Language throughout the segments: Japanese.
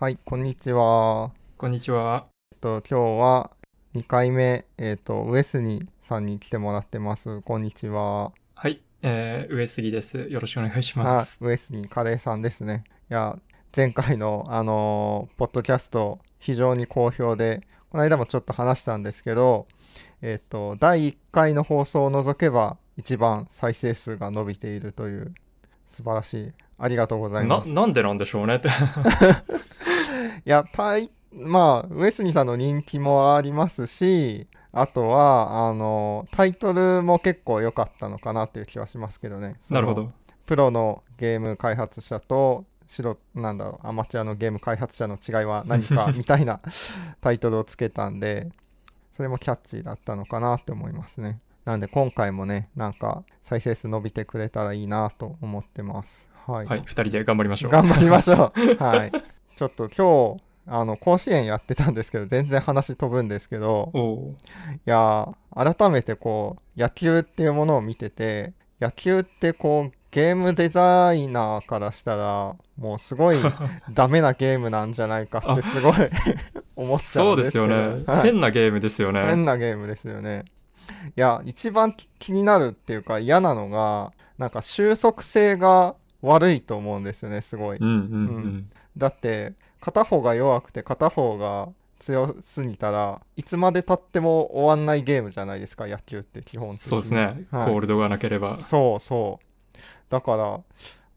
はい、こんにちは。こんにちは。えっと、今日は2回目、えっと、上杉さんに来てもらってます。こんにちは。はい、えー、上杉です。よろしくお願いしあます。、上杉カレーさんですね。いや、前回の、あのーポッドキャスト、非常に好評で、この間もちょっと話したんですけど、えっと、第1回の放送を除けば、一番再生数が伸びているという、素晴らしい。ありがとうございなま、す。なんでなんでしょうねって。いや、たい、まあ、上杉さんの人気もありますし、あとは、あの、タイトルも結構良かったのかなっていう気はしますけどね。なるほど。プロのゲーム開発者と、素人なんだろう、アマチュアのゲーム開発者の違いは何かみたいな タイトルをつけたんで、それもキャッチーだったのかなって思いますね。なんで今回もね、なんか再生数伸びてくれたらいいなと思ってます。はい。はい、二人で頑張りましょう。頑張りましょう。はい。ちょっと今日、あの、甲子園やってたんですけど、全然話飛ぶんですけど、いやー、改めてこう、野球っていうものを見てて、野球ってこう、ゲームデザイナーからしたら、もうすごい ダメなゲームなんじゃないかってすごい 思っちゃそううんですすでけど。よね。はい変なゲームですよね。変なゲームですよね。いや、一番き気になるっていうか嫌なのが、なんか収束性が悪いと思うんですよね、すごい。うんうんううんん。だって片方が弱くて片方が強すぎたらいつまでたっても終わんないゲームじゃないですか野球って基本的にそうですね。はいコールドがなければ。そうそうだから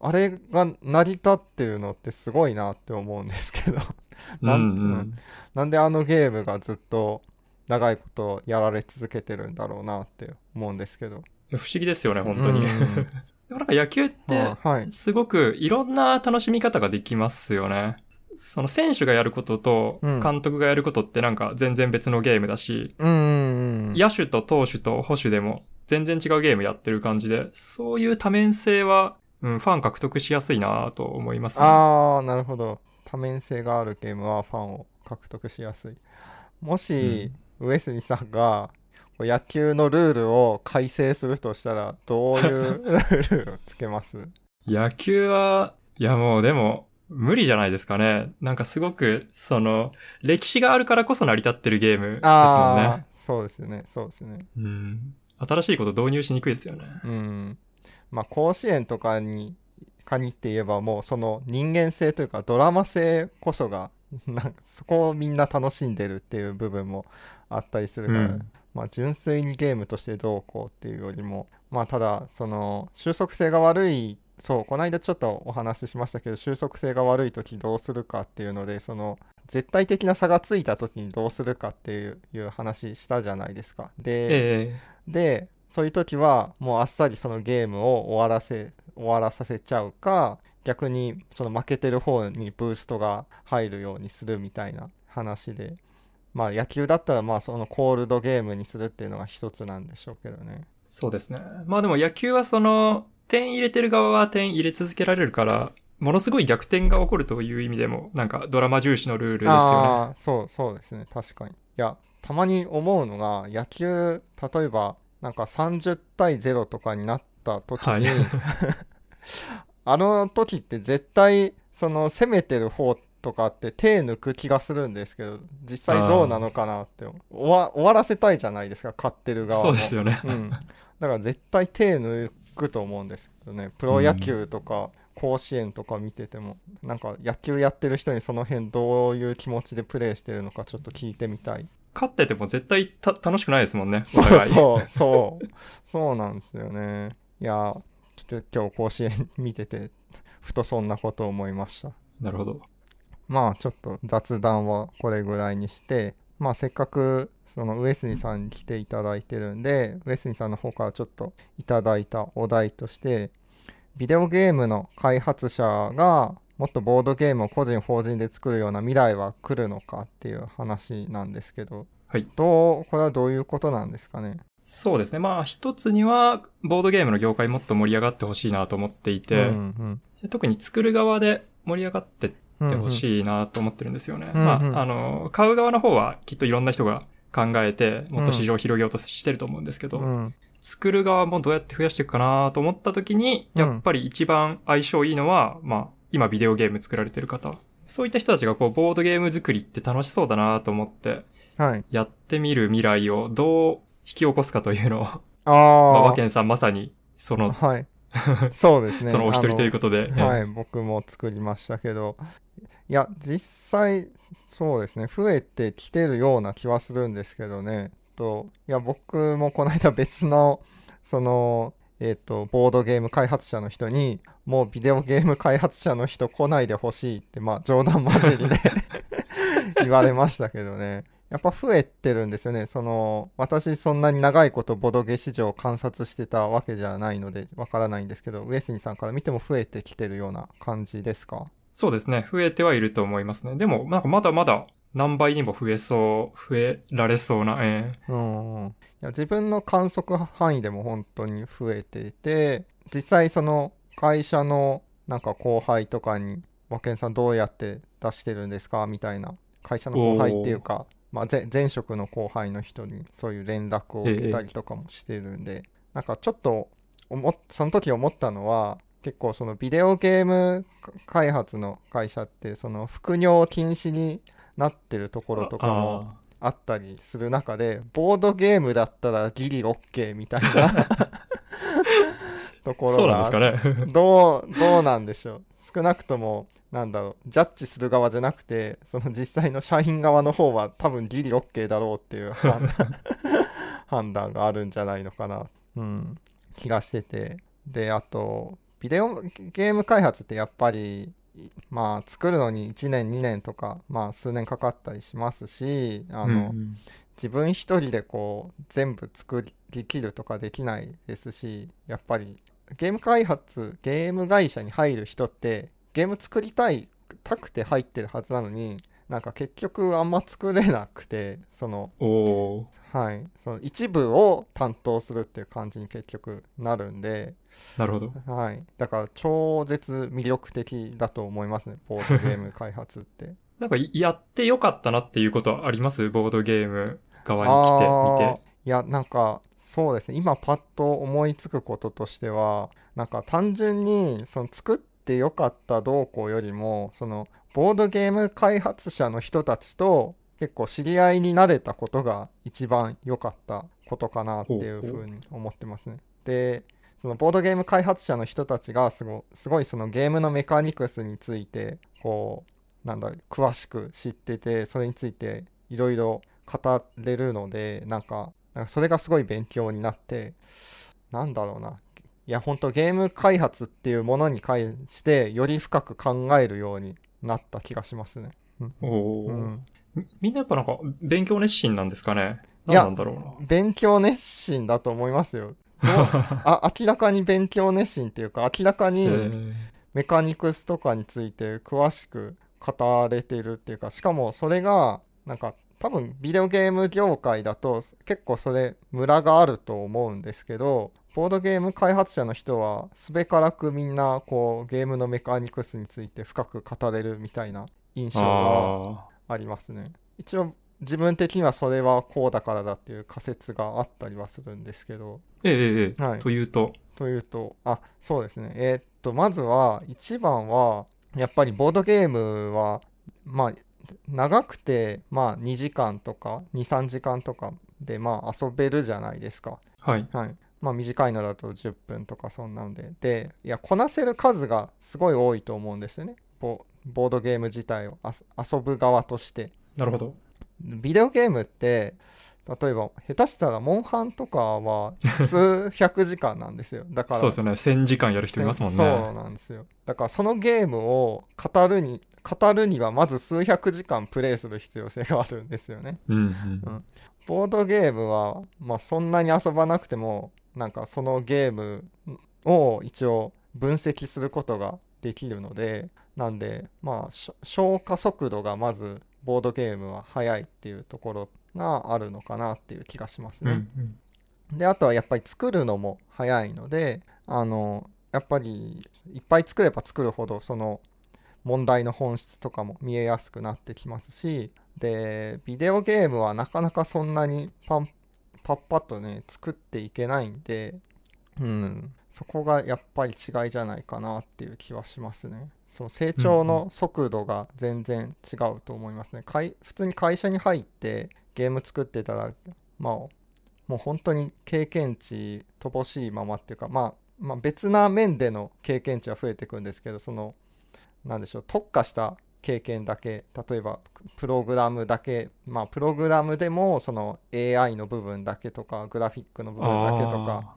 あれが成り立ってるのってすごいなって思うんですけどうんなうんん。なんであのゲームがずっと長いことやられ続けてるんだろうなって思うんですけど不思議ですよね、本当に。うんでもなんか野球ってすごくいろんな楽しみ方ができますよね。その選手がやることとうん監督がやることってなんか全然別のゲームだし、うん野手と投手と捕手でも全然違うゲームやってる感じで、そういう多面性は、うん、ファン獲得しやすいなと思いますね。ああ、なるほど。多面性があるゲームはファンを獲得しやすい。もし、上杉さんが野球のルールを改正するとしたら、どういう ルールをつけます？野球は、いやもうでも、無理じゃないですかね。なんかすごく、その、歴史があるからこそ成り立ってるゲームですもんね。、そうですね、そうですね。うん。新しいこと導入しにくいですよね。うん。まあ、甲子園とかに限って言えば、もうその人間性というか、ドラマ性こそが、なんかそこをみんな楽しんでるっていう部分もあったりするから、うんまあ、純粋にゲームとしてどうこうっていうよりも、まあ、ただ、その、収束性が悪い、そう、この間ちょっとお話ししましたけど、収束性が悪い時どうするかっていうので、その、絶対的な差がついた時にどうするかっていういう話したじゃないですか。で、ええで、そういう時は、もうあっさりそのゲームを終わらせ、終わらさせちゃうか、逆にその負けてる方にブーストが入るようにするみたいな話で、まあ野球だったらまあそのコールドゲームにするっていうのが一つなんでしょうけどね。そうですね。まあでも野球はその、点入れてる側は点入れ続けられるから、ものすごい逆転が起こるという意味でも、なんかドラマ重視のルールですよね。ああ、そうそうですね、確かに。いや、たまに思うのが、野球、例えば、なんか30対0とかになった時に、はい あの時って絶対、その攻めてる方とかって手抜く気がするんですけど、実際どうなのかなって終わ、終わらせたいじゃないですか、勝ってる側も。そうですよね。うん。だから絶対手抜くと思うんですけどね、プロ野球とか、甲子園とか見てても、なんか野球やってる人にその辺どういう気持ちでプレーしてるのかちょっと聞いてみたい。勝ってても絶対た楽しくないですもんね。そう。そう、そう、そうなんですよね。いや、ちょっと今日甲子園見てて、ふとそんなことを思いました。なるほど。まあちょっと雑談はこれぐらいにして、まあせっかくその上杉さんに来ていただいてるんで、上杉さんの方からちょっといただいたお題として、ビデオゲームの開発者がもっとボードゲームを個人法人で作るような未来は来るのかっていう話なんですけど、はいどう、これはどういうことなんですかね？そうですね。まあ一つには、ボードゲームの業界もっと盛り上がってほしいなと思っていて、うん特に作る側で盛り上がってっうん、てほい。しいなと思ってるんですよね。うんうんまあ、あの、買う側の方はきっといろんな人が考えて、もっと市場を広げようとしてると思うんですけど、うん作る側もどうやって増やしていくかなと思った時に、うんやっぱり一番相性いいのは、まあ、今ビデオゲーム作られてる方でそういった人たちがこう、ボードゲーム作りって楽しそうだなと思って、はい。やってみる未来をどう引き起こすかというのを、あまあ、あ和健さんまさに、その、はい。そうですね。そのお一人ということで、ええはい、僕も作りましたけど、いや、実際、そうですね、増えてきてるような気はするんですけどね。と、いや、僕もこの間別の、その、えっ、と、ボードゲーム開発者の人に、もうビデオゲーム開発者の人来ないでほしいって、まあ、冗談交じりで 言われましたけどね。やっぱ増えてるんですよね。その、私そんなに長いことボドゲ市場を観察してたわけじゃないので、わからないんですけど、上杉さんから見ても増えてきてるような感じですか？そうですね。増えてはいると思いますね。でも、なんかまだまだ何倍にも増えそう、増えられそうな、えうんうん。いや、自分の観測範囲でも本当に増えていて、実際その会社のなんか後輩とかに、和健さんどうやって出してるんですか？みたいな、会社の後輩っていうか、まあ、前前職の後輩の人にそういう連絡を受けたりとかもしてるんで、なんかちょっとその時思ったのは結構そのビデオゲーム開発の会社ってその副業禁止になってるところとかもああったりする中でボードゲームだったらギリ OK みたいな ところが。どうどうなんでしょう少なくともなんだろうジャッジする側じゃなくてその実際の社員側の方は多分ギリ OK だろうっていう 判断があるんじゃないのかな、うん、気がしてて。であとビデオゲーム開発ってやっぱりまあ作るのに1年2年とかまあ数年かかったりしますしあの、うんうん。自分一人でこう全部作りきるとかできないですしやっぱりゲーム開発ゲーム会社に入る人ってゲーム作りたいたくて入ってるはずなのになんか結局あんま作れなくてそのはいその一部を担当するっていう感じに結局なるんでなるほど。はいだから超絶魅力的だと思いますねボードゲーム開発って。なんかやってよかったなっていうことはあります？ボードゲーム側にあ来ーてみて。いやなんかそうですね今パッと思いつくこととしてはなんか単純にその作ってよかったどうこうよりもそのボードゲーム開発者の人たちと結構知り合いになれたことが一番良かったことかなっていうふうに思ってますね。でそのボードゲーム開発者の人たちがすごすごいそのゲームのメカニクスについてこうなんだろう詳しく知っててそれについていろいろ語れるのでなんかなんかそれがすごい勉強になってなんだろうな。いや本当ゲーム開発っていうものに関してより深く考えるようになった気がしますね。おー。うん、みみんなやっぱなんか勉強熱心なんですかね？いや何なんだろうな。勉強熱心だと思いますよ。あ明らかに勉強熱心っていうか明らかえにー。メカニクスとかについて詳しく語れてるっていうかしかもそれがなんか多分ビデオゲーム業界だと結構それムラがあると思うんですけどボードゲーム開発者の人はすべからくみんなこうゲームのメカニクスについて深く語れるみたいな印象があありますね。一応自分的にはそれはこうだからだっていう仮説があったりはするんですけど。ーええええええ。はい。というと、というと、あ、そうですね。えーっと、まずは、一番は、やっぱりボードゲームは、まあ、長くて、まあ、2時間とか、2、3時間とかで、まあ、遊べるじゃないですか。はい。はい。まあ、短いのだと10分とか、そんなんで。で、いや、こなせる数がすごい多いと思うんですよね。ボボードゲーム自体をあ遊ぶ側として。なるほど。ビデオゲームって例えば下手したらモンハンとかは数百時間なんですよだからそうですよね。1000時間やる人いますもんそうね。なんですよだからそのゲームを語るに語るにはまず数百時間プレイする必要性があるんですよねうんうん。ボードゲームはまあそんなに遊ばなくてもなんかそのゲームを一応分析することができるのでなんでまあ消化速度がまずボードゲームは速いっていうところがあるのかなっていう気がしますうんうね。ん。であとはやっぱり作るのも早いのであのやっぱりいっぱい作れば作るほどその問題の本質とかも見えやすくなってきますしでビデオゲームはなかなかそんなにパンパッパッとね作っていけないんでうん、そこがやっぱり違いじゃないかなっていう気はしますね。そう成長の速度が全然違うと思いますね。かい普通に会社に入ってゲーム作ってたら、まあ、もう本当に経験値乏しいままっていうか、まあ、まあ別な面での経験値は増えていくんですけど、その、なんでしょう、特化した経験だけ例えばプログラムだけまあプログラムでもその AI の部分だけとかグラフィックの部分だけとか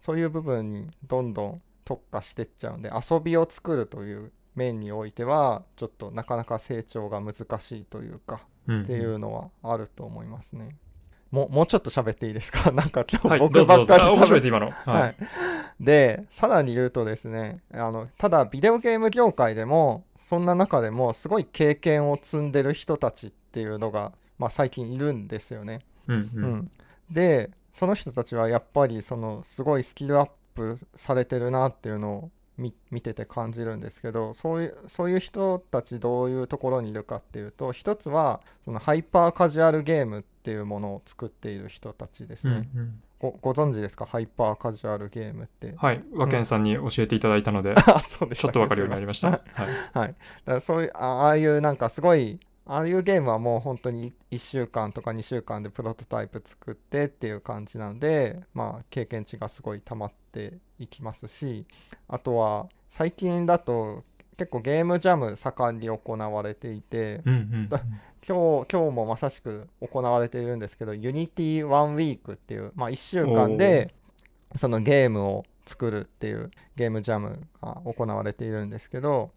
そういう部分にどんどん特化してっちゃうんで遊びを作るという面においてはちょっとなかなか成長が難しいというかうんうんっていうのはあると思いますね。もうもうちょっと喋っていいですか？なんか今日僕ばっかり喋ってあ面白い今の。は。はいい、でさらに言うとですねあのただビデオゲーム業界でもそんな中でもすごい経験を積んでる人たちっていうのが、まあ、最近いるんですよね。うんううんんでその人たちはやっぱりそのすごいスキルアップされてるなっていうのを見見てて感じるんですけどそういうそういう人たちどういうところにいるかっていうと一つはそのハイパーカジュアルゲームっていうものを作っている人たちですうんね。うんごご存知ですか？ハイパーカジュアルゲームって。はい。和健さんに教えていただいたので、あそうでしちょっとわかるようになりました。ははい。はい、だからそういうあああいうなんかすごいああいうゲームはもう本当に1週間とか2週間でプロトタイプ作ってっていう感じなのでまあ経験値がすごい溜まっていきますしあとは最近だと結構ゲームジャム盛んに行われていてうんうんだ今日今日もまさしく行われているんですけど Unity One Week っていう、まあ、1週間でそのゲームを作るっていうゲームジャムが行われているんですけど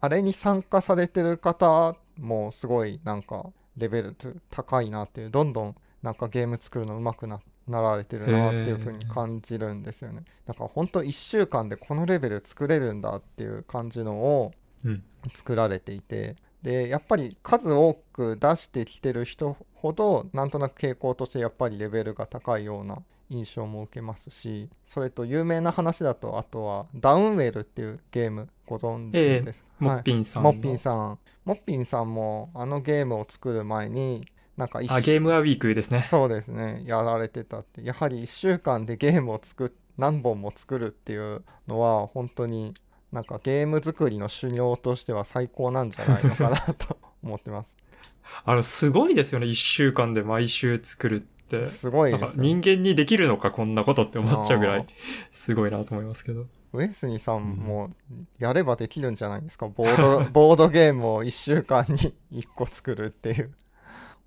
あれに参加されてる方もすごいなんかレベル高いなっていうどんどんなんかゲーム作るの上手くななられてるなっていう風に感じるんですよね。だから本当1週間でこのレベル作れるんだっていう感じのをうん作られていてでやっぱり数多く出してきてる人ほどなんとなく傾向としてやっぱりレベルが高いような印象も受けますしそれと有名な話だとあとはダウンウェルっていうゲームご存知ですか、モはいッピンさんの。モッピンさん。モッピンさんもあのゲームを作る前になんか一あ、ゲームはウィークですね。そうですね。やられてたってやはり1週間でゲームを作っ何本も作るっていうのは本当になんかゲーム作りの修行としては最高なんじゃないのかなと 思ってますあの、すごいですよね。一週間で毎週作るって。すごいですよ人間にできるのか、こんなことって思っちゃうぐらい、すごいなと思いますけど。ウェスニーさんもやればできるんじゃないですか？ボード ボードゲームを1週間に 1個作るっていう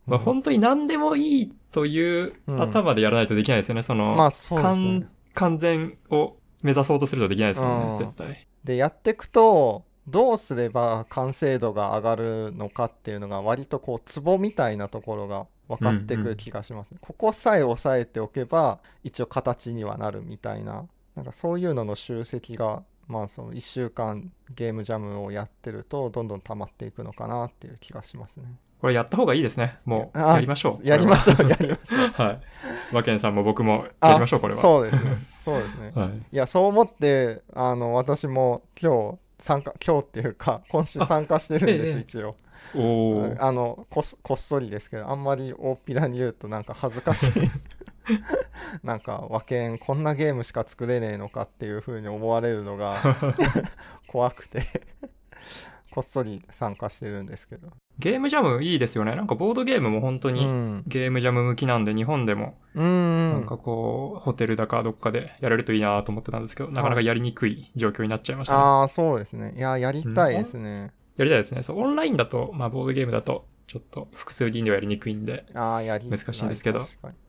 まあ、本当に何でもいいといううん頭でやらないとできないですよね。その、まあそうですね完完全を目指そうとするとできないですもんね、うん絶対。でやっていくとどうすれば完成度が上がるのかっていうのが割とこうツボみたいなところが分かってくる気がしますね、ここさえ押さえておけば一応形にはなるみたいな。なんかそういうのの集積がまあその1週間ゲームジャムをやってるとどんどん溜まっていくのかなっていう気がしますねこれやった方がいいですね。もう、あやりましょう。やりましょうやりましょうは はい。和健さんも僕もあやりましょう、これは。そうですねそうですね はい。いやそう思ってあの私も今日参加今日っていうか今週参加してるんです、ええ一応おー。あのこっこっそりですけどあんまり大っぴらに言うとなんか恥ずかしい なんか和剣こんなゲームしか作れねえのかっていう風に思われるのが怖くてこっそり参加してるんですけど。ゲームジャムいいですよね。なんかボードゲームも本当うにん。ゲームジャム向きなんで、日本でも。うんなんかこう、ホテルだかどっかでやれるといいなと思ってたんですけど、なかなかやりにくい状況になっちゃいましたね。ああそうですね。いややりたいですね、やりたいですね。そう、オンラインだと、まあボードゲームだと、ちょっと複数人ではやりにくいんで、ああやり難しいんですけど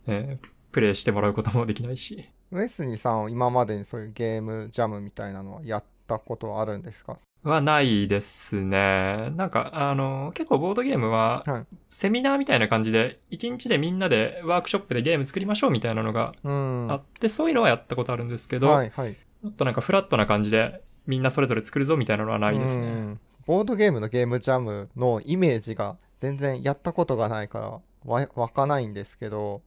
えープレイしてもらうこともできないし。ウェスニーさんは今までにそういうゲームジャムみたいなのはやったことはあるんですか？はないですね。なんか、あの、結構ボードゲームははい、セミナーみたいな感じで、一日でみんなでワークショップでゲーム作りましょうみたいなのがうん。あって、そういうのはやったことあるんですけど、はいはい。もっとなんかフラットな感じで、みんなそれぞれ作るぞみたいなのはないですね。うん。ボードゲームのゲームジャムのイメージが全然やったことがないからわ湧かないんですけど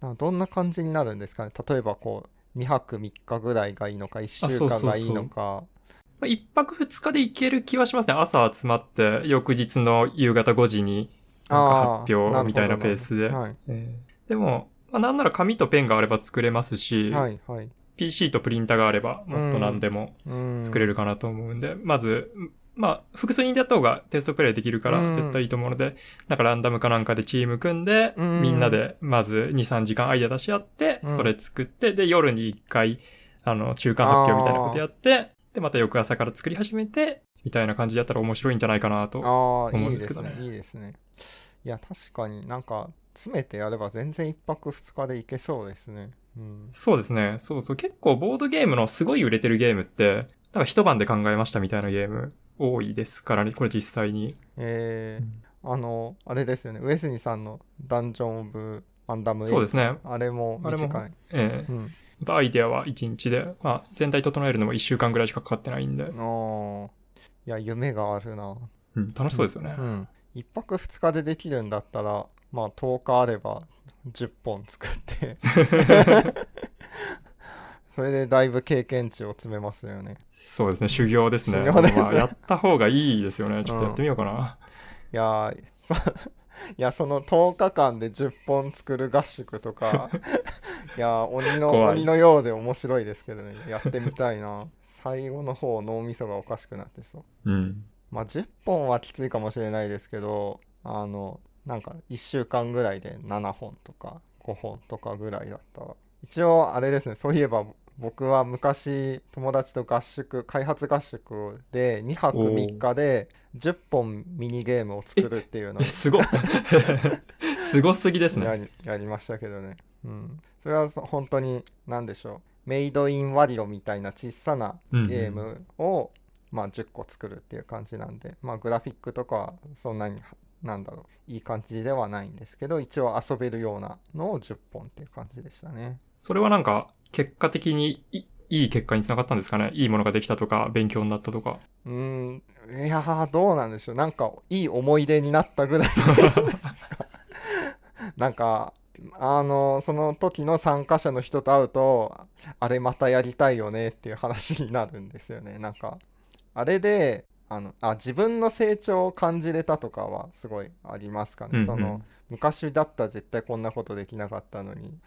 なんかどんな感じになるんですかね？例えばこう2泊3日ぐらいがいいのか1週間がいいのか。まあ一泊二日で行ける気はしますね。朝集まって、翌日の夕方5時に、発表みたいなペースで。はい。えー。でも、まあ、なんなら紙とペンがあれば作れますし、はいはい。PC とプリンターがあれば、もっと何でもうん。作れるかなと思うんで、まず、まあ、複数人でやった方がテストプレイできるからうん。絶対いいと思うので、なんかランダムかなんかでチーム組んで、うん。みんなでまず2、3時間アイデア出し合って、うん。それ作って、で、夜に1回、あの、中間発表みたいなことやって、で、また翌朝から作り始めて、みたいな感じでやったら面白いんじゃないかなと。思うんいいでけどねですすね。いいですね。いや、確かになんか、詰めてやれば全然一泊二日でいけそうですね。うん。そうですね。そうそう。結構ボードゲームのすごい売れてるゲームって、なんか一晩で考えましたみたいなゲーム多いですからね、これ実際に。えー、あの、あれですよね。上杉さんのダンジョン・オブ・マンダム・エイそうですね。あれもあれも短い。ええうん。またアイデアは1日で、まあ、全体整えるのも1週間ぐらいしかかかってないんで、ああ。いや、夢があるな。うん、楽しそうですよね。うん。一泊二日でできるんだったら、まあ10日あれば10本作って、それでだいぶ経験値を詰めますよね。そうですね、修行ですね。すねまあ、やった方がいいですよね。ちょっとやってみようかな。いやーそいやその10日間で10本作る合宿とか。いやー鬼の鬼のようで面白いですけどね。やってみたいな。最後の方脳みそがおかしくなってそう。うん。まあ10本はきついかもしれないですけどあのなんか1週間ぐらいで7本とか5本とかぐらいだったら。一応あれですね。そういえば僕は昔友達と合宿開発合宿で2泊3日で10本ミニゲームを作るっていうの。すごっ。すごすぎですね。やりましたけどね、うん、それはそ本当に何でしょう。メイドインワリオみたいな小さなゲームを、まあ、10個作るっていう感じなんで、まあ、グラフィックとかはそんなになんだろういい感じではないんですけど一応遊べるようなのを10本っていう感じでしたね。それはなんか、結果的にいいい結果につながったんですかね？いいものができたとか、勉強になったとか。うーん。いやーどうなんでしょう。なんかいい思い出になったぐらい。なんかあのその時の参加者の人と会うとあれまたやりたいよねっていう話になるんですよね。なんかあれであのあ自分の成長を感じれたとかはすごいありますかね、うんうん。その昔だったら絶対こんなことできなかったのに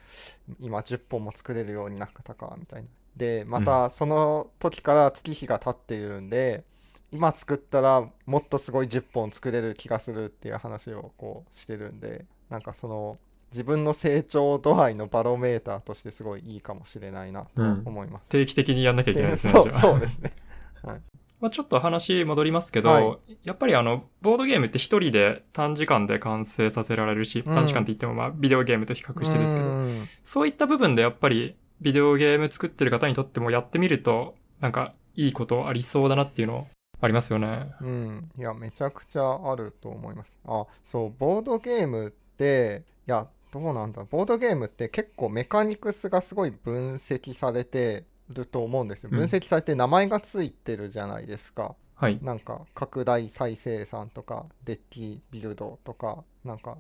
今10本も作れるようになったかみたいなでまたその時から月日が経っているんで、今作ったらもっとすごい10本作れる気がするっていう話をこうしてるんでなんかその自分の成長度合いのバロメーターとしてすごいいいかもしれないなと思います。定期的にやんなきゃいけないですね。そうそうですね。まあちょっと話戻りますけど、はいやっぱりあの、ボードゲームって一人で短時間で完成させられるし、うん短時間って言ってもまあビデオゲームと比較してですけど、うんそういった部分でやっぱりビデオゲーム作ってる方にとってもやってみると、なんかいいことありそうだなっていうのありますよね。うん、いやめちゃくちゃあると思います。あそうボードゲームっていやどうなんだボードゲームって結構メカニクスがすごい分析されてると思うんですよ。うん分析されて名前がついてるじゃないですか。はい。なんか拡大再生産とかデッキビルドとかなんか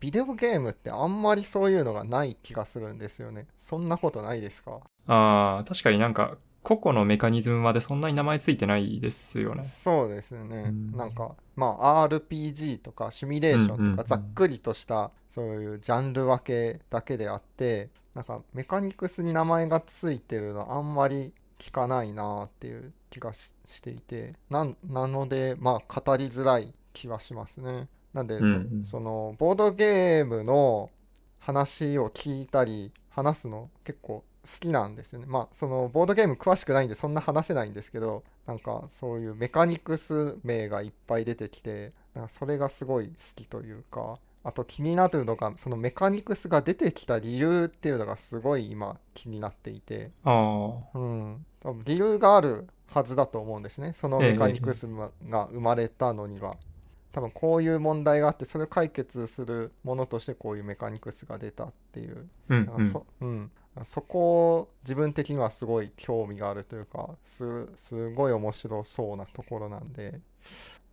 ビデオゲームってあんまりそういうのがない気がするんですよね。そんなことないですか？ああ、確かになんか個々のメカニズムまでそんなに名前ついてないですよね。そうですね、うん。なんかまあ RPG とかシミュレーショうんうんうん。ンとかざっくりとしたそういうジャンル分けだけであってなんかメカニクスに名前がついてるのあんまり聞かないなっていう気がししていてなのでまあ語りづらい気はしますねなんでそ,、うんうん。そのボードゲームの話を聞いたり話すの結構好きなんですよね。まあそのボードゲーム詳しくないんでそんな話せないんですけどなんかそういうメカニクス名がいっぱい出てきてなんかそれがすごい好きというかあと気になるのがそのメカニクスが出てきた理由っていうのがすごい今気になっていて。あうん。多分理由があるはずだと思うんですね。そのメカニクスが生まれたのには。多分こういう問題があってそれを解決するものとしてこういうメカニクスが出たっていう。あ、うん。そ,、うん、そこを自分的にはすごい興味があるというかすすごい面白そうなところなんで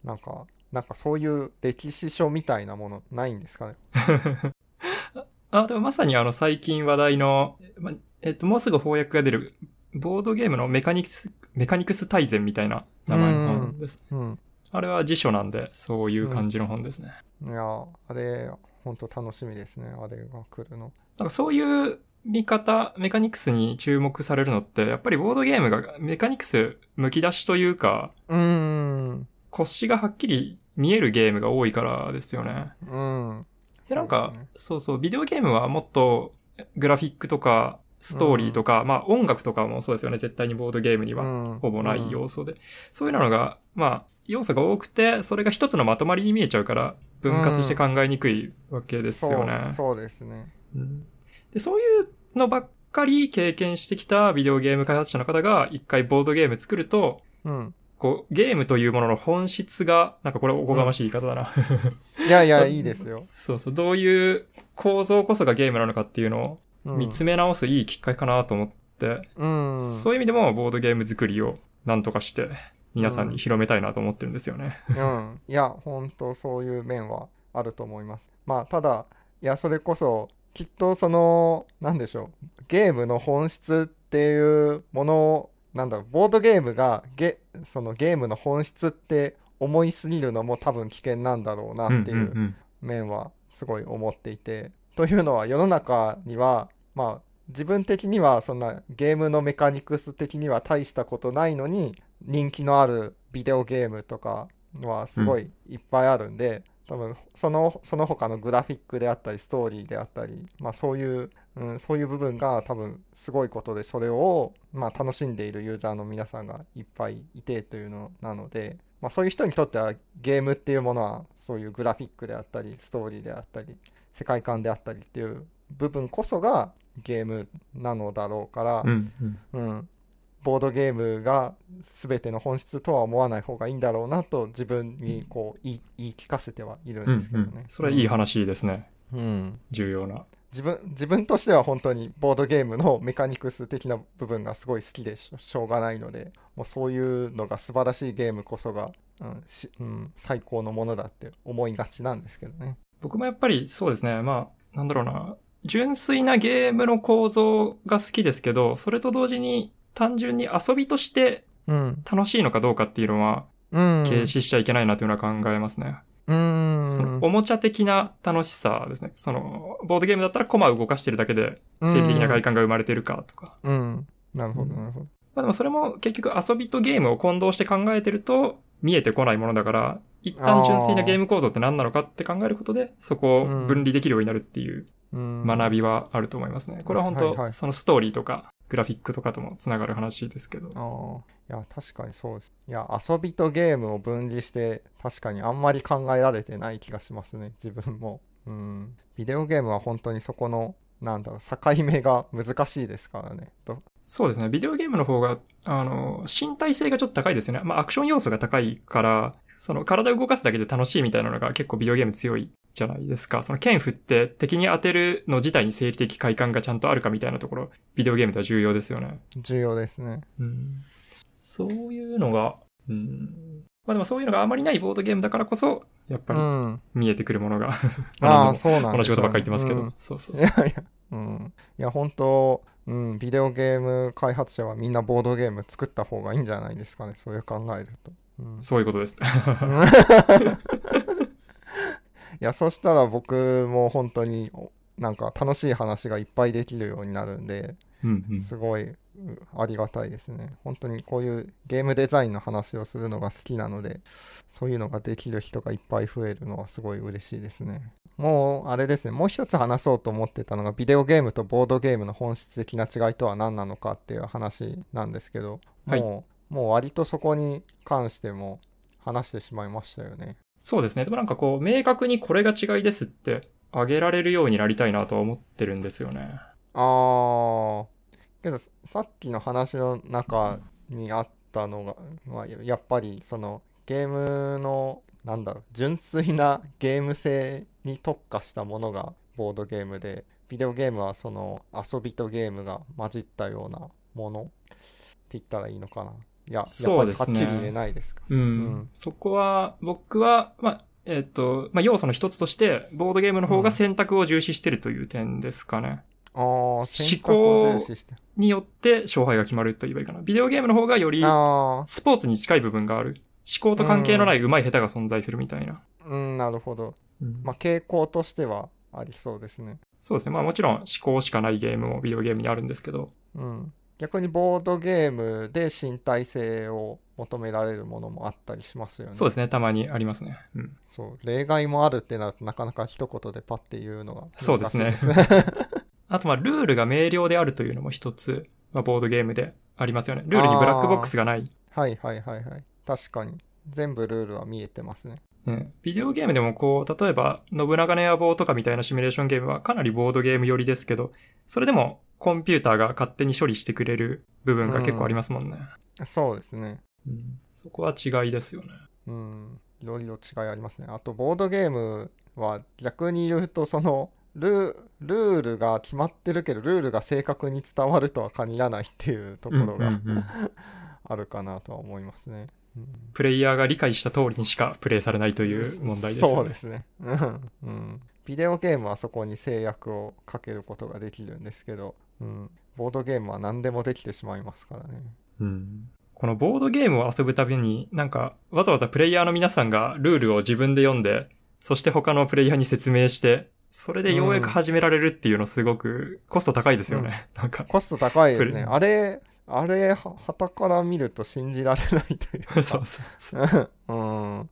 なんかなんかそういう歴史書みたいなものないんですかね？あ、でもまさにあの最近話題の、まえっと、もうすぐ翻訳が出る、ボードゲームのメカニクス、メカニクス大全みたいな名前です。うんあれは辞書なんで、そういう感じの本ですね。いやあれ本当楽しみですねあれが来るのなんかそういうみ方、メカニクスに注目されるのって、やっぱりボードゲームがメカニクス剥き出しというか、うーん。腰がはっきり見えるゲームが多いからですよね。うん。で、なんかそうねそうそう、ビデオゲームはもっとグラフィックとか、ストーリーとか、まあ音楽とかもそうですよね。絶対にボードゲームにはうんほぼない要素で。そういうのが、まあ、要素が多くて、それが一つのまとまりに見えちゃうから、分割して考えにくいわけですよね。そうですね。うんで、そういうのばっかり経験してきたビデオゲーム開発者の方が、一回ボードゲーム作ると、うん。こう、ゲームというものの本質が、なんかこれおこがましい言い方だな。いやいや、いいですよ。そうそう、どういう構造こそがゲームなのかっていうのをうん見つめ直すいいきっかけかなと思って、うん。そういう意味でもボードゲーム作りをなんとかして皆さんに広めたいなと思ってるんですよね。うん。いや、本当そういう面はあると思います。まあ、ただ、いや、それこそ、きっとその、なんでしょう、ゲームの本質っていうものを、なんだろう、ボードゲームがゲ、そのゲームの本質って思いすぎるのも多分危険なんだろうなっていんうんうん面はすごい思っていて。というのは世の中にはまあ自分的にはそんなゲームのメカニクス的には大したことないのに人気のあるビデオゲームとかはすごいいっぱいあるんで、多分そのその他のグラフィックであったりストーリーであったり、まあ、そういう、うん、そういう部分が多分すごいことでそれを、まあ、楽しんでいるユーザーの皆さんがいっぱいいてというのなので、まあ、そういう人にとってはゲームっていうものはそういうグラフィックであったりストーリーであったり世界観であったりっていう部分こそがゲームなのだろうから、うんうんうん、ボードゲームが全ての本質とは思わない方がいいんだろうなと自分にこう言い言い聞かせてはいるうんんですけどね。うんそれはいい話ですね。うん、重要な。自分自分としては本当にボードゲームのメカニクス的な部分がすごい好きでしょしょうがないのでもうそういうのが素晴らしいゲームこそが、うんしうん、最高のものだって思いがちなんですけどね。僕もやっぱりそうですね。まあ、なんだろうな。純粋なゲームの構造が好きですけど、それと同時に単純に遊びとしてうん、楽しいのかどうかっていうのは、うん、軽視しちゃいけないなというのは考えますね。うん。そのおもちゃ的な楽しさですね。その、ボードゲームだったらコマを動かしてるだけで、生理的な外観が生まれてるかとか。うん、なるほどうん。なるほど。まあでもそれも結局遊びとゲームを混同して考えてると見えてこないものだから、一旦純粋なゲーム構造って何なのかって考えることで、そこを分離できるようになるっていう。うん学びはあると思いますね。これは本当、はいはい。そのストーリーとかグラフィックとかともつながる話ですけど。いや確かにそうです。いや遊びとゲームを分離して確かにあんまり考えられてない気がしますね。自分も。うん。ビデオゲームは本当にそこのなんだろう境目が難しいですからね。とそうですね。ビデオゲームの方が、あの、身体性がちょっと高いですよね。まあ、アクション要素が高いから、その体を動かすだけで楽しいみたいなのが結構ビデオゲーム強いじゃないですか。その剣振って敵に当てるの自体に生理的快感がちゃんとあるかみたいなところ、ビデオゲームでは重要ですよね。重要ですね。うん。そういうのが、うん。まあでもそういうのがあまりないボードゲームだからこそ、やっぱりうん。見えてくるものが、ああそうなん同じ言葉でしょうねばっかり言ってますけど、うん。そうそう。いやいやうん。いや本当うん。ビデオゲーム開発者はみんなボードゲーム作った方がいいんじゃないですかね。そういう考えると、うん。そういうことです。いやそしたら僕も本当におなんか楽しい話がいっぱいできるようになるんでうんうん。すごいうありがたいですね。本当にこういうゲームデザインの話をするのが好きなのでそういうのができる人がいっぱい増えるのはすごい嬉しいですね。もうあれですねもう一つ話そうと思ってたのがビデオゲームとボードゲームの本質的な違いとは何なのかっていう話なんですけどはい。もうもう割とそこに関しても話してしまいましたよねそうですね。でもなんかこう、明確にこれが違いですって、あげられるようになりたいなとは思ってるんですよね。あーけどさっきの話の中にあったのが、やっぱりそのゲームのなんだろう純粋なゲーム性に特化したものがボードゲームでビデオゲームはその遊びとゲームが混じったようなものって言ったらいいのかないややっぱりそうですねはっきり言えないですかうん。うんそこは、僕は、まあ、えっ、と、まあ、要素の一つとして、ボードゲームの方が選択を重視してるという点ですかね。ああ選択考を重視してによって勝敗が決まると言えばいいかな。ビデオゲームの方がよりあスポーツに近い部分がある。思考と関係のない上手い下手が存在するみたいな。あうんなるほどうんまあ傾向としてはありそうですねそうですね。まあもちろん思考しかないゲームもビデオゲームにあるんですけど、うん、逆にボードゲームで身体性を求められるものもあったりしますよね。そうですね。たまにありますね。うん。そう例外もあるってなるとなかなか一言でパッて言うのがそうですね難しいですね。あとまあルールが明瞭であるというのも一つ、まあ、ボードゲームでありますよね。ルールにブラックボックスがない。はいはいはいはい。確かに。全部ルールは見えてますね。うん、ビデオゲームでもこう、例えば、信長の野望とかみたいなシミュレーションゲームはかなりボードゲーム寄りですけど、それでもコンピューターが勝手に処理してくれる部分が結構ありますもんね。そうですね。うんそこは違いですよね。うん。いろいろ違いありますね。あと、ボードゲームは逆に言うと、その、ルルールが決まってるけど、ルールが正確に伝わるとは限らないっていうところがんうんあるかなとは思いますね。うんプレイヤーが理解した通りにしかプレイされないという問題ですよね。そうですね。うんうん。ビデオゲームはそこに制約をかけることができるんですけど、うん、ボードゲームは何でもできてしまいますからね。うんこのボードゲームを遊ぶたびに、なんか、わざわざプレイヤーの皆さんがルールを自分で読んで、そして他のプレイヤーに説明して、それでようやく始められるっていうのすごくコスト高いですよね。なんか、コスト高いですね。あれ、あれ、はたから見ると信じられないというか。そうそうそう。うん。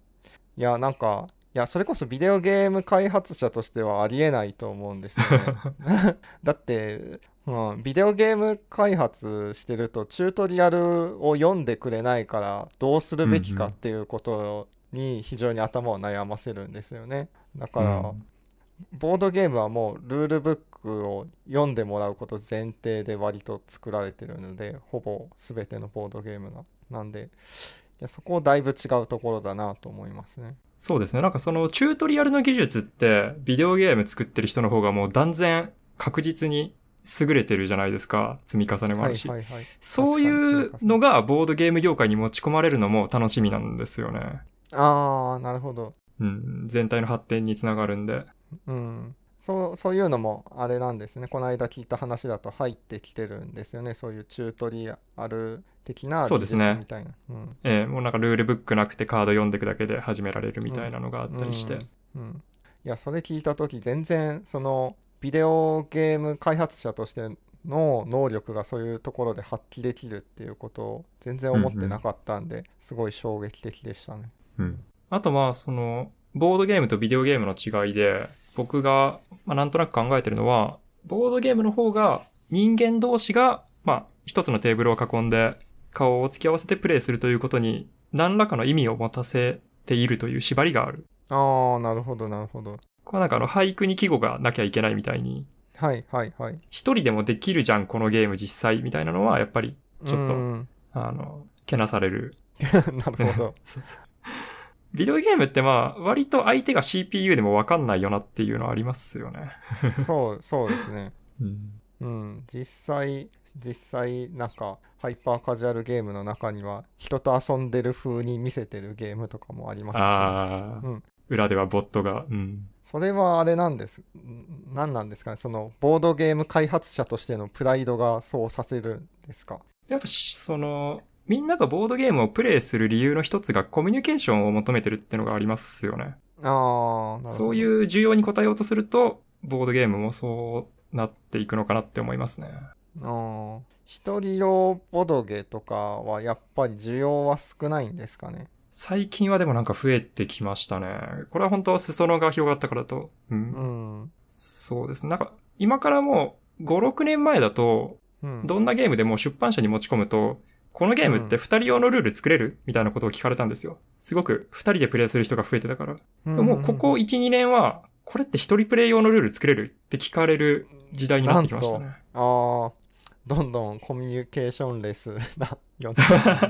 いや、なんか、いや、それこそビデオゲーム開発者としてはありえないと思うんですよね。だって、うん、ビデオゲーム開発してるとチュートリアルを読んでくれないからどうするべきかっていうことに非常に頭を悩ませるんですよね。だから、うんボードゲームはもうルールブックを読んでもらうこと前提で割と作られてるのでほぼ全てのボードゲームがなんでいやそこだいぶ違うところだなと思いますねそうですね。なんかそのチュートリアルの技術って、ビデオゲーム作ってる人の方がもう断然確実に優れてるじゃないですか。積み重ねもあはいるし。はいはいそういうのがボードゲーム業界に持ち込まれるのも楽しみなんですよね。ああなるほどうん。全体の発展につながるんで。うんそうそういうのもあれなんですね。この間聞いた話だと入ってきてるんですよね。そういうチュートリアル的な技術そうですね。みたいな。うん。えーもうなんかルールブックなくてカード読んでいくだけで始められるみたいなのがあったりして。うん。うん。いやそれ聞いた時全然そのビデオゲーム開発者としての能力がそういうところで発揮できるっていうことを全然思ってなかったんで、すごい衝撃的でしたね。うん。あとは、その、ボードゲームとビデオゲームの違いで、僕が、まあ、なんとなく考えてるのは、ボードゲームの方が人間同士が、まあ、一つのテーブルを囲んで顔を突き合わせてプレイするということに何らかの意味を持たせているという縛りがある。ああなるほどなるほど。これなんかあの俳句に季語がなきゃいけないみたいに、はいはいはい。一人でもできるじゃん、このゲーム実際みたいなのは、やっぱり、ちょっとうんあの、けなされる。なるほど。そうそうビデオゲームってまあ、割と相手が CPU でもわかんないよなっていうのはありますよね。そうそうですね。うん。うん実際実際なんかハイパーカジュアルゲームの中には人と遊んでる風に見せてるゲームとかもありますし。ああ、うん裏ではボットが、うん。それはあれなんです。ん何なんですかねそのボードゲーム開発者としてのプライドがそうさせるんですか？やっぱし、その、みんながボードゲームをプレイする理由の一つがコミュニケーションを求めてるってのがありますよね。ああ。そういう需要に応えようとすると、ボードゲームもそうなっていくのかなって思いますね。あー一人用ボドゲとかはやっぱり需要は少ないんですかね？最近はでもなんか増えてきましたね。これは本当は裾野が広がったからと。う。うんん。そうですね。なんか、今からもう5、6年前だと、うん、どんなゲームでも出版社に持ち込むと、このゲームって2人用のルール作れる？みたいなことを聞かれたんですよ。すごく2人でプレイする人が増えてたから。うんでもうここ1、2年は、これって1人プレイ用のルール作れるって聞かれる時代になってきましたね。ああ、どんどんコミュニケーションレスな世の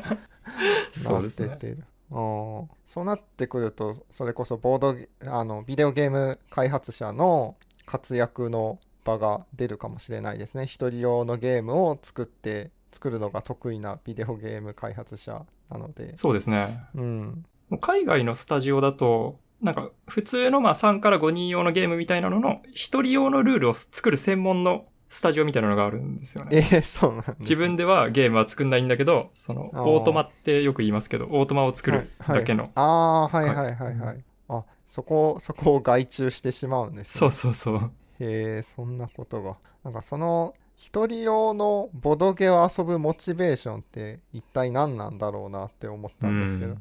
そうですね。なってそうなってくるとそれこそボードゲあのビデオゲーム開発者の活躍の場が出るかもしれないですね一人用のゲームを作って作るのが得意なビデオゲーム開発者なのでそうですね。うん海外のスタジオだと、なんか普通のまあ3から5人用のゲームみたいなのの、1人用のルールを作る専門のスタジオみたいなのがあるんですよね。えー、そうなんです自分ではゲームは作んないんだけど、その、オートマってよく言いますけど、オートマを作るだけの。ああはいはいはいはいあそこそこを外注してしまうんです、ね、そうそうそう。へえそんなことがなんかその一人用のボドゲを遊ぶモチベーションって一体何なんだろうなって思ったんですけど、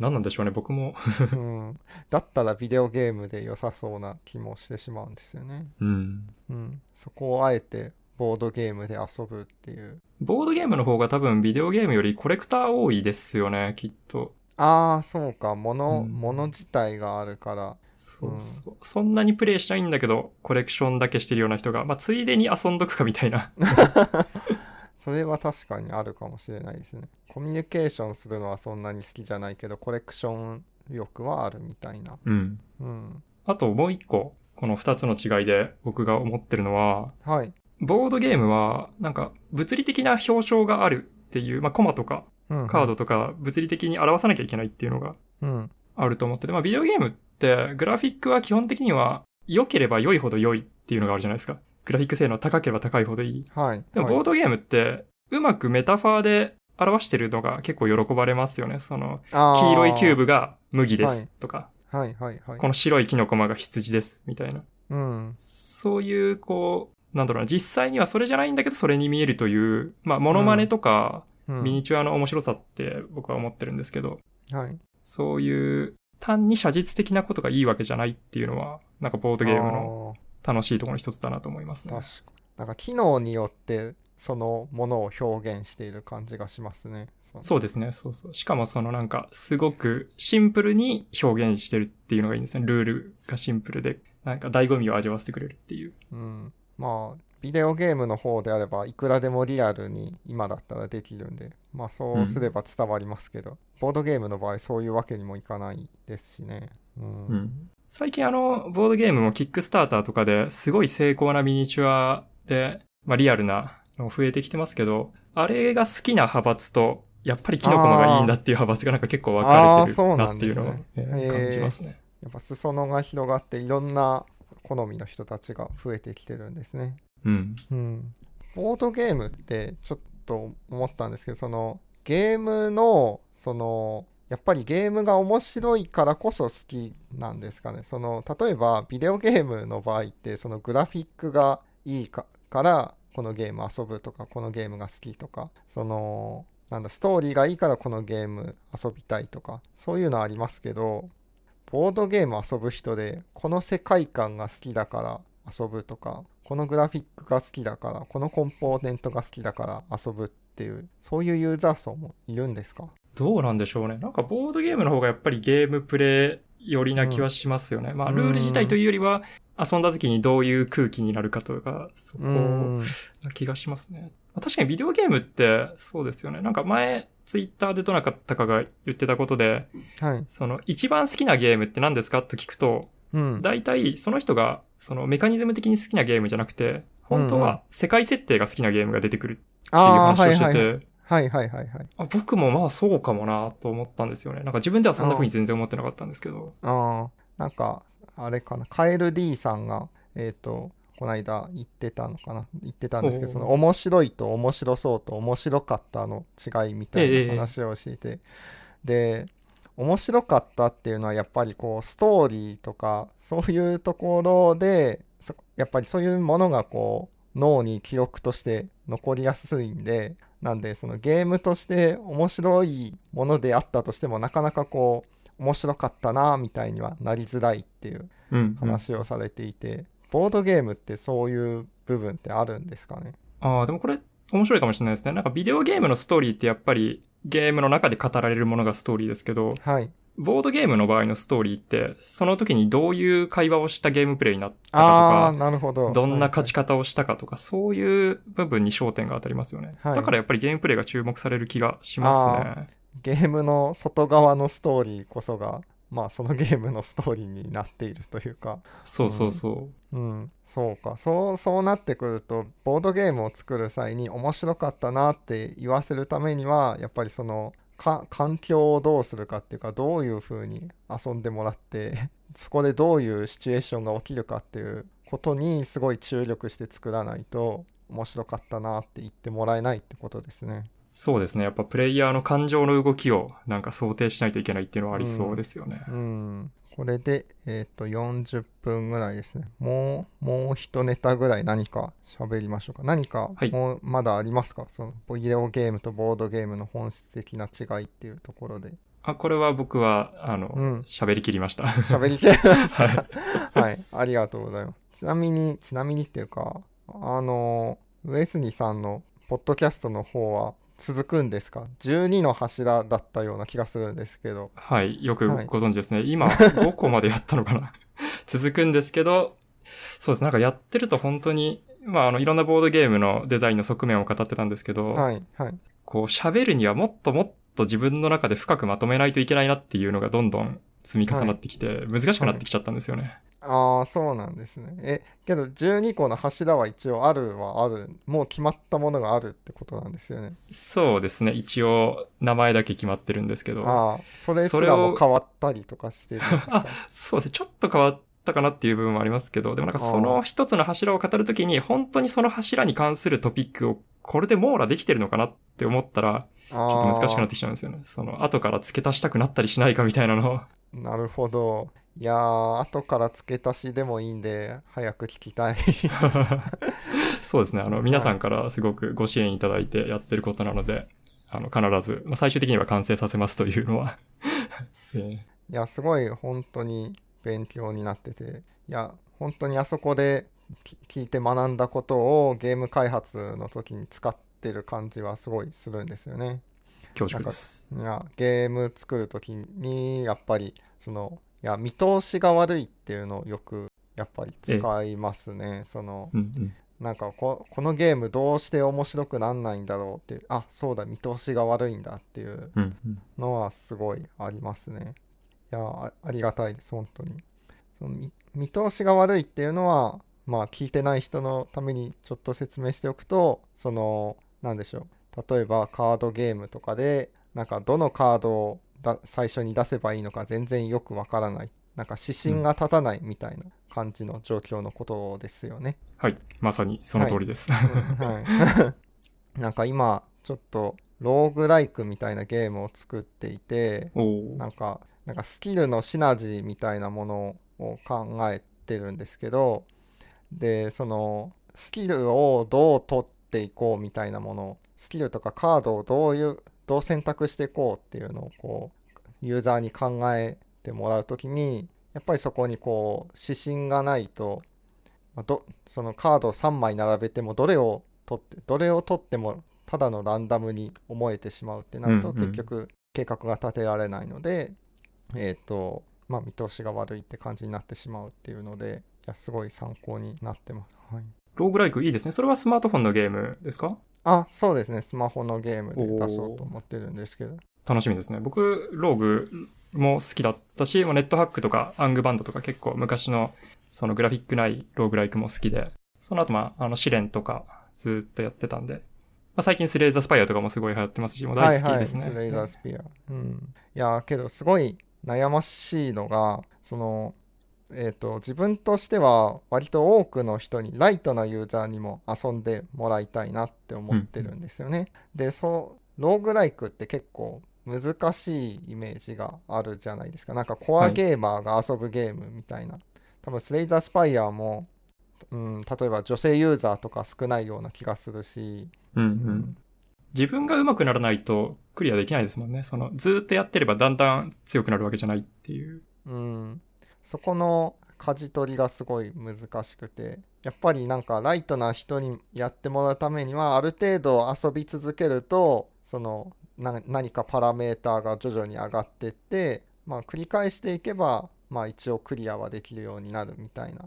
何なんでしょうね、僕も。うん、だったらビデオゲームで良さそうな気もしてしまうんですよね。うん。うん、そこをあえてボードゲームで遊ぶっていう。ボードゲームの方が多分ビデオゲームよりコレクター多いですよね、きっと。ああ、そうか、物、うん物自体があるから。そうそう。そんなにプレイしないんだけど、コレクションだけしてるような人が、まあ、ついでに遊んどくかみたいな。それは確かにあるかもしれないですね。コミュニケーションするのはそんなに好きじゃないけど、コレクション欲はあるみたいな。うん。うん。あともう一個、この二つの違いで僕が思ってるのは、はい。ボードゲームは、なんか、物理的な表彰があるっていう、まあ、コマとかうん、カードとか物理的に表さなきゃいけないっていうのがうん。あると思ってて、まあ、ビデオゲームって、グラフィックは基本的には、良ければ良いほど良いっていうのがあるじゃないですか。グラフィック性能高ければ高いほどいい。はい。でも、はいボードゲームって、うまくメタファーで表してるのが結構喜ばれますよね。その、あ黄色いキューブ。ブが麦ですはいとか、はいはいはい。この白いキノコマが羊ですみたいな。うん。そういう、こう、なんだろうな、実際にはそれじゃないんだけど、それに見えるという、まあ、モノマネとか、うん、ミニチュアの面白さって僕は思ってるんですけど、はい。そういう、単に写実的なことがいいわけじゃないっていうのは、なんかボードゲームの楽しいところの一つだなと思いますね。確かに。なんか機能によってそのものを表現している感じがしますね。そうですね、そうそう。しかもそのなんか、すごくシンプルに表現してるっていうのがいいんですね。ルールがシンプルで、なんか醍醐味を味わわせてくれるっていう。うん。まあ、ビデオゲームの方であればいくらでもリアルに今だったらできるんで、まあそうすれば伝わりますけど、ボードゲームの場合そういうわけにもいかないですしね。うん。うん。最近あの、ボードゲームもキックスターターとかですごい精巧なミニチュアで、まあリアルなの増えてきてますけど、あれが好きな派閥と、やっぱりキノコマがいいんだっていう派閥がなんか結構分かれてるなっていうのを、えーへー感じますね。やっぱ裾野が広がっていろんな好みの人たちが増えてきてるんですね。うん。ボードゲームってちょっと思ったんですけどそのゲームのそのやっぱりゲームが面白いからこそ好きなんですかねその例えばビデオゲームの場合ってそのグラフィックがいいかからこのゲーム遊ぶとかこのゲームが好きとかそのなんだストーリーがいいからこのゲーム遊びたいとかそういうのありますけどボードゲーム遊ぶ人でこの世界観が好きだから遊ぶとかこのグラフィックが好きだからこのコンポーネントが好きだから遊ぶっていうそういうユーザー層もいるんですか？どうなんでしょうね。なんかボードゲームの方がやっぱりゲームプレイ寄りな気はしますよね。まあルール自体というよりは遊んだ時にどういう空気になるかとか、そこうんな気がしますね。まあ確かにビデオゲームってそうですよね。なんか前ツイッターでどなかったかが言ってたことで、はいその一番好きなゲームって何ですか？と聞くと、うん。大体その人がそのメカニズム的に好きなゲームじゃなくて、本当は世界設定が好きなゲームが出てくるっていう話をしてて、はいはいはいはい。あ僕もまあそうかもなと思ったんですよね。なんか自分ではそんな風に全然思ってなかったんですけど。ああなんかあれかな。カエル D さんがえっ、とこの間言ってたのかな。言ってたんですけどその面白いと面白そうと面白かったの違いみたいええな話をしていて、で面白かったっていうのはやっぱりこうストーリーとかそういうところでそやっぱりそういうものがこう脳に記憶として残りやすいんでなんでそのゲームとして面白いものであったとしてもなかなかこう面白かったなみたいにはなりづらいっていううん、うん。話をされていて、ボードゲームってそういう部分ってあるんですかね？ああ、でもこれ面白いかもしれないですね。なんかビデオゲームのストーリーってやっぱりゲームの中で語られるものがストーリーですけど、はいボードゲームの場合のストーリーって、その時にどういう会話をしたゲームプレイになったかとなるほどか、どんな勝ち方をしたかとか、そういう部分に焦点が当たりますよね。はいだからやっぱりゲームプレイが注目される気がしますね。ゲームの外側のストーリーこそがまあそのゲームのストーリーになっているというかそうそうそう。うんそうかそうそうなってくるとボードゲームを作る際に面白かったなって言わせるためにはやっぱりそのか環境をどうするかっていうかどういう風に遊んでもらって そこでどういうシチュエーションが起きるかっていうことにすごい注力して作らないと面白かったなって言ってもらえないってことですね。そうですね。やっぱプレイヤーの感情の動きをなんか想定しないといけないっていうのはありそうですよね。うん、これで、えっ、と、40分ぐらいですね。もう、もう一ネタぐらい何か喋りましょうか。何かはい、もうまだありますか、その、ビデオゲームとボードゲームの本質的な違いっていうところで。あ、これは僕は、あの、うん喋りきりました。喋りきれました。はい。はい、ありがとうございます。ちなみに、ちなみにっていうか、あの、ウエスニさんのポッドキャストの方は続くんですか ?12 の柱だったような気がするんですけど。はい。よくはいご存知ですね。今、5個までやったのかな？続くんですけど、そうです。なんかやってると本当に、まあ、あの、いろんなボードゲームのデザインの側面を語ってたんですけど、はい、はい。こう、喋るにはもっともっと自分の中で深くまとめないといけないなっていうのがどんどん積み重なってきて、難しくなってきちゃったんですよね。ああ、そうなんですね。え、けど12個の柱は一応あるはある。もう決まったものがあるってことなんですよね。そうですね。一応、名前だけ決まってるんですけど、ああ、それすそれをらも変わったりとかしてるんですか？あそうですね。ちょっと変わったかなっていう部分もありますけど、でもなんかその一つの柱を語るときに、本当にその柱に関するトピックをこれで網羅できてるのかなって思ったら、ちちょっと難しくなってきちゃうんですよね。その後から付け足したくなったりしないかみたいなのを。なるほど。いやー、後から付け足しでもいいんで、早く聞きたい。そうですね。あの、皆さんからすごくご支援いただいてやってることなので、あの、必ず、まあ、最終的には完成させますというのは、えーいや、すごい本当に勉強になってて、いや、本当にあそこでき聞いて学んだことをゲーム開発の時に使ってる感じはすごいするんですよね。恐縮です。いや、ゲーム作る時に、やっぱり、その、いや、見通しが悪いっていうのをよく、やっぱり使いますね。その、うんうん。なんかこ、このゲームどうして面白くなんないんだろうってあ、そうだ、見通しが悪いんだっていう。のはすごいありますね。いやあ、ありがたいです、本当に。その見見通しが悪いっていうのは、まあ、聞いてない人のためにちょっと説明しておくと、その、なんでしょう。例えば、カードゲームとかで、なんか、どのカードをだ最初に出せばいいのか全然よくわからない。なんか、指針が立たないみたいな感じの状況のことですよね。はい。まさにその通りです。はい。なんか今、ちょっと、ローグライクみたいなゲームを作っていて、なんか、なんかスキルのシナジーみたいなものを考えてるんですけど、で、その、スキルをどう取っていこうみたいなもの、スキルとかカードをどういう、どう選択していこうっていうのを、こう、ユーザーに考えてもらうときに、やっぱりそこにこう、指針がないと、まあどそのカードを3枚並べても、どれを取って、どれを取っても、ただのランダムに思えてしまうってなると、うんうん結局、計画が立てられないので、えっ、と、まあ、見通しが悪いって感じになってしまうっていうので、いや、すごい参考になってます。はい。ローグライクいいですね。それはスマートフォンのゲームですか？あ、そうですね。スマホのゲームで出そうと思ってるんですけど。楽しみですね。僕、ローグも好きだったし、まあネットハックとかアングバンドとか結構昔のそのグラフィックないローグライクも好きで、その後まあ、あの試練とかずっとやってたんで、まあ、最近スレイザースパイアとかもすごい流行ってますし、もう大好きですね。はいはい、スレイザースピア。うん。いや、けどすごい悩ましいのが、その、えっ、と、自分としては割と多くの人に、ライトなユーザーにも遊んでもらいたいなって思ってるんですよね。で、そう、ローグライクって結構難しいイメージがあるじゃないですか。なんかコアゲーマーが遊ぶゲームみたいな。多分スレイザースパイアも、うん、例えば女性ユーザーとか少ないような気がするし、うんうん。自分が上手くならないとクリアできないですもんね。その、ずーっとやってればだんだん強くなるわけじゃないっていう。うん、そこの舵取りがすごい難しくてやっぱりなんかライトな人にやってもらうためにはある程度遊び続けるとそのな何かパラメーターが徐々に上がってって、まあ、繰り返していけば、まあ、一応クリアはできるようになるみたいな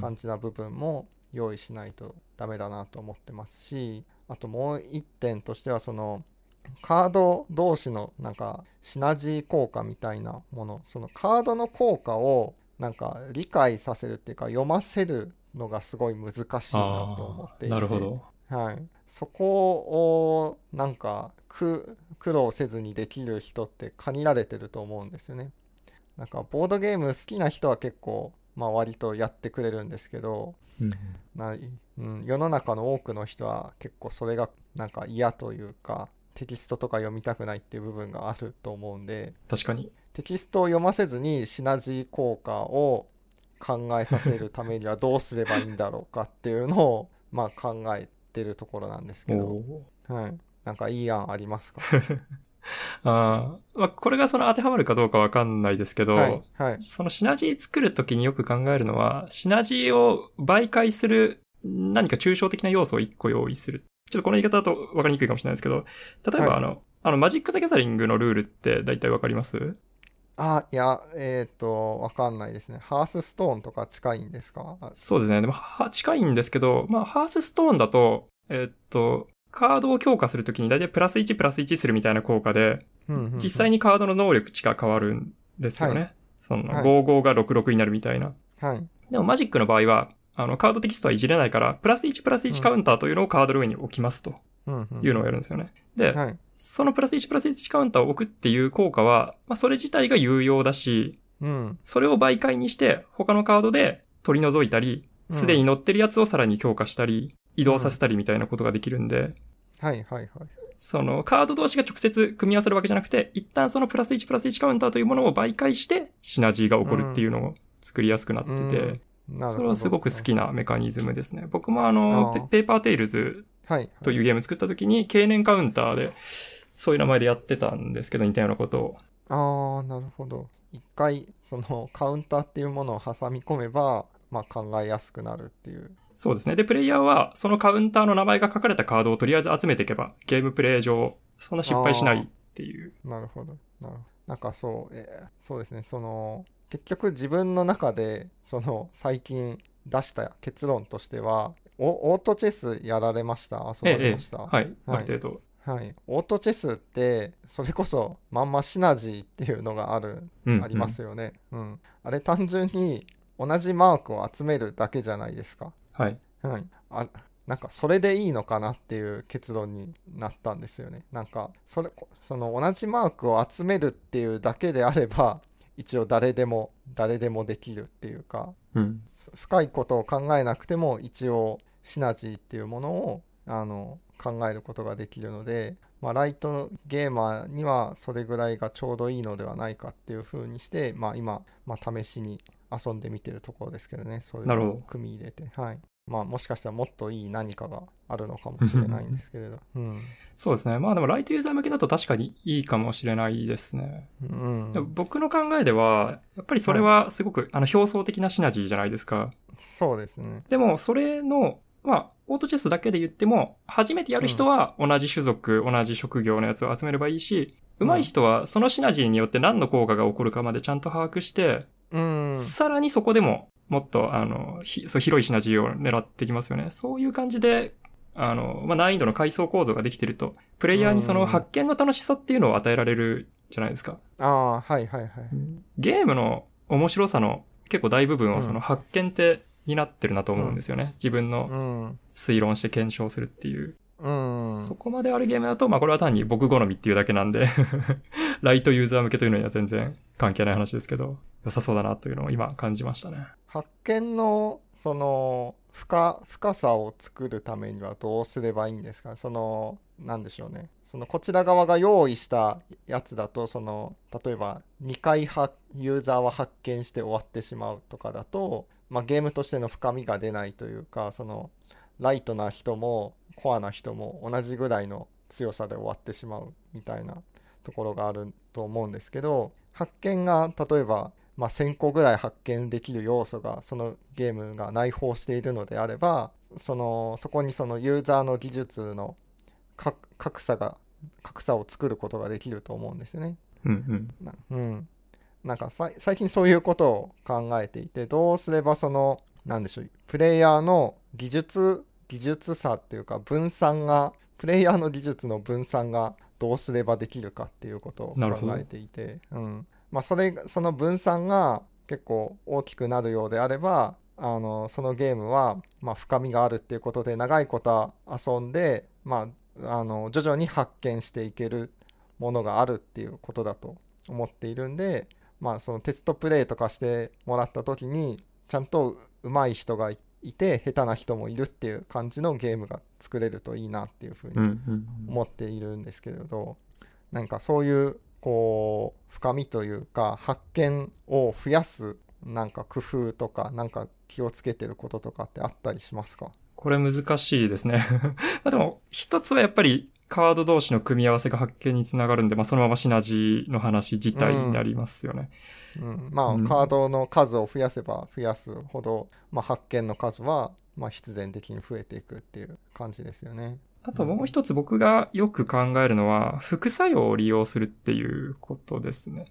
感じな部分も用意しないとダメだなと思ってますしあともう一点としてはそのカード同士のなんかシナジー効果みたいなものそのカードの効果をなんか理解させるっていうか読ませるのがすごい難しいなと思っていてなるほど。はい、そこをなんか苦苦労せずにできる人って限られてると思うんですよね。なんかボードゲーム好きな人は結構、まあ、割とやってくれるんですけどうんな、うん、世の中の多くの人は結構それがなんか嫌というかテキストとか読みたくないっていう部分があると思うんで。確かに。テキストを読ませずにシナジー効果を考えさせるためにはどうすればいいんだろうかっていうのを、まあ、考えてるところなんですけど、はい、なんかいい案ありますか？あーまあ、これがその当てはまるかどうかわかんないですけど、はいはい。そのシナジー作るときによく考えるのは、シナジーを媒介する何か抽象的な要素を1個用意する。ちょっとこの言い方だと分かりにくいかもしれないですけど、例えばはい。あの、あの、マジック・ザ・ギャザリングのルールって大体わかります？あいやえっ、とわかんないですね。ハースストーンとか近いんですか？あそうですね。でも、は近いんですけど、まあ、ハースストーンだと、えっと、カードを強化するときに大体プラス1プラス1するみたいな効果で、うんうんうん。実際にカードの能力値が変わるんですよね。はその、はい。55が66になるみたいな。はい。でもマジックの場合は、あの、カードテキストはいじれないから、プラス1プラス1カウンターというのをカードの上に置きますとうんうん。いうのをやるんですよね。で、はい。そのプラス1プラス1カウンターを置くっていう効果は、まあ、それ自体が有用だし、うん。それを媒介にして、他のカードで取り除いたり、うん。すでに乗ってるやつをさらに強化したり、移動させたりみたいなことができるんで、はいはいはい。そのカード同士が直接組み合わせるわけじゃなくて、一旦そのプラス1プラス1カウンターというものを媒介して、シナジーが起こるっていうのを作りやすくなってて、うんそれはすごく好きなメカニズムですね。僕もあの、あーペペーパーテイルズはいというゲーム作った時に、経年カウンターで、そういう名前でやってたんですけど、似たようなことを。ああなるほど一回そのカウンターっていうものを挟み込めば、まあ、考えやすくなるっていうそうですね。で、プレイヤーは、そのカウンターの名前が書かれたカードをとりあえず集めていけば、ゲームプレイ上、そんな失敗しないっていう。なるほどなるほどなんかそう、えーそうですねその結局自分の中でその最近出した結論としてはおオートチェスやられました？遊ばええれました、はい。あはい。る程度。はい、オートチェスってそれこそまんまシナジーっていうのがある、うん、ありますよね、うん、あれ単純に同じマークを集めるだけじゃないですか、はい。はい、あなんかそれでいいのかなっていう結論になったんですよね。なんかそれその同じマークを集めるっていうだけであれば一応誰でも誰でもできるっていうかうん。深いことを考えなくても一応シナジーっていうものをあの考えることができるので、まあ、ライトゲーマーにはそれぐらいがちょうどいいのではないかっていうふうにして、まあ、今、まあ、試しに遊んでみてるところですけどね。それを組み入れて。はいまあもしかしたらもっといい何かがあるのかもしれないんですけれど。うん、そうですね。まあでも、ライトユーザー向けだと確かにいいかもしれないですね。うん僕の考えでは、やっぱりそれはすごく、あの、表層的なシナジーじゃないですか。そうですね。でも、それの、まあ、オートチェスだけで言っても、初めてやる人は同じ種族、同じ職業のやつを集めればいいし、上手い人はそのシナジーによって何の効果が起こるかまでちゃんと把握して、うん。さらにそこでももっと、あの、ひそう広いシナジーを狙ってきますよね。そういう感じで、あの、まあ、難易度の階層構造ができてると、プレイヤーにその発見の楽しさっていうのを与えられるじゃないですか。ああはいはいはいゲームの面白さの結構大部分うんをその発見って担ってるなと思うんですよね。自分のうん推論して検証するっていう。うんそこまであるゲームだと、まあこれは単に僕好みっていうだけなんで、ライトユーザー向けというのには全然関係ない話ですけど、良さそうだなというのを今感じましたね。発見のその深深さを作るためにはどうすればいいんですか？そのなんでしょうね。そのこちら側が用意したやつだとその例えば2回はユーザーは発見して終わってしまうとかだと、まあ、ゲームとしての深みが出ないというかそのライトな人もコアな人も同じぐらいの強さで終わってしまうみたいなところがあると思うんですけど発見が例えばまあ、1000個ぐらい発見できる要素がそのゲームが内包しているのであればそのそこにそのユーザーの技術のか格差が格差を作ることができると思うんですよね。うんうん。なうん、なんか最近そういうことを考えていてどうすればそのなんでしょうプレイヤーの技術技術差っていうか分散がプレイヤーの技術の分散がどうすればできるかっていうことを考えていて、うんまあ、それがその分散が結構大きくなるようであればあのそのゲームは、まあ、深みがあるっていうことで長いこと遊んで、まあ、あの徐々に発見していけるものがあるっていうことだと思っているんで、まあ、そのテストプレイとかしてもらった時にちゃんと上手い人がいて下手な人もいるっていう感じのゲームが作れるといいなっていうふうにうんうんうん。思っているんですけれど、なんかそういうこう深みというか発見を増やすなんか工夫とかなんか気をつけてることとかってあったりしますか？これ難しいですね。まあでも、一つはやっぱりカード同士の組み合わせが発見につながるんで、まあそのままシナジーの話自体になりますよね。うん、まあ、うんカードの数を増やせば増やすほど、まあ、発見の数は、まあ、必然的に増えていくっていう感じですよね。あともう一つ僕がよく考えるのは、副作用を利用するっていうことですね。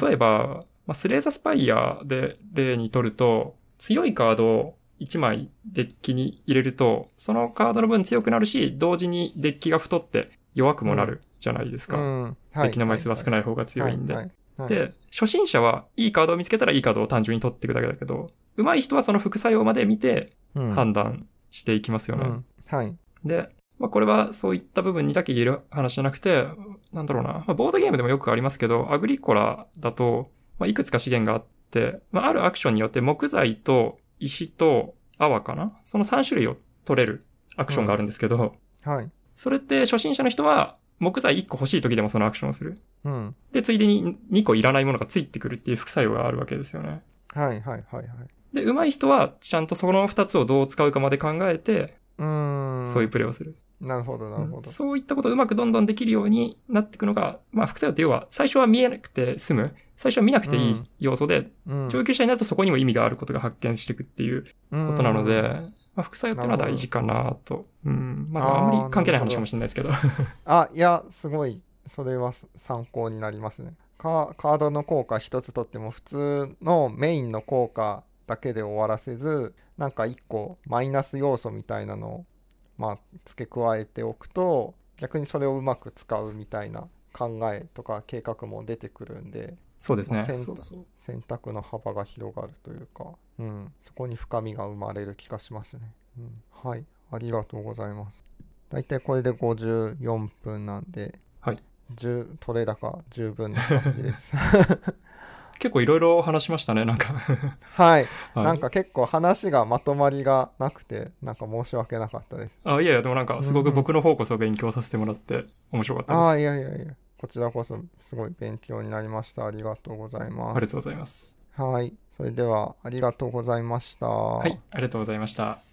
例えば、まあ、スレーザスパイアで例にとると、強いカードを1枚デッキに入れると、そのカードの分強くなるし、同時にデッキが太って弱くもなるじゃないですか。デッキの枚数は少ない方が強いんで。で、初心者はいいカードを見つけたらいいカードを単純に取っていくだけだけど、上手い人はその副作用まで見てうん判断していきますよね。うんはい。で、まあ、これはそういった部分にだけ言える話じゃなくて、なんだろうな、まあ、ボードゲームでもよくありますけど、アグリコラだと、まあ、いくつか資源があって、まあ、あるアクションによって木材と石と泡かな？その3種類を取れるアクションがあるんですけど、はい。それって初心者の人は木材1個欲しい時でもそのアクションをする。うん。で、ついでに2個いらないものがついてくるっていう副作用があるわけですよね。はいはいはいはい。で、上手い人はちゃんとその2つをどう使うかまで考えて、うーん。そういうプレイをする。なるほどなるほど。そういったことをうまくどんどんできるようになっていくのが、まあ副作用って要は最初は見えなくて済む。最初は見なくていいうん要素で、うん上級者になるとそこにも意味があることが発見していくっていうことなので、まあ、副作用っていうのは大事かなと。うん。まああんまり関係ない話かもしれないですけど。あ、いや、すごい、それは参考になりますね。カカードの効果一つとっても、普通のメインの効果だけで終わらせず、なんか一個マイナス要素みたいなのを、まあ、付け加えておくと、逆にそれをうまく使うみたいな考えとか計画も出てくるんで、そうですね。そうそう。選択の幅が広がるというか、うん、そこに深みが生まれる気がしますね。うん、はい、ありがとうございます。だいたいこれで54分なんで、はい、10取れ高十分な感じです。結構いろいろ話しましたね、なんか。はい、はいなんか結構話がまとまりがなくて、なんか申し訳なかったです。あ、いやいや、でもなんかすごく僕の方こそ勉強させてもらって面白かったです。ああ、いやいやいや、こちらこそすごい勉強になりました。ありがとうございます。ありがとうございます。はい、それではありがとうございました。はい、ありがとうございました。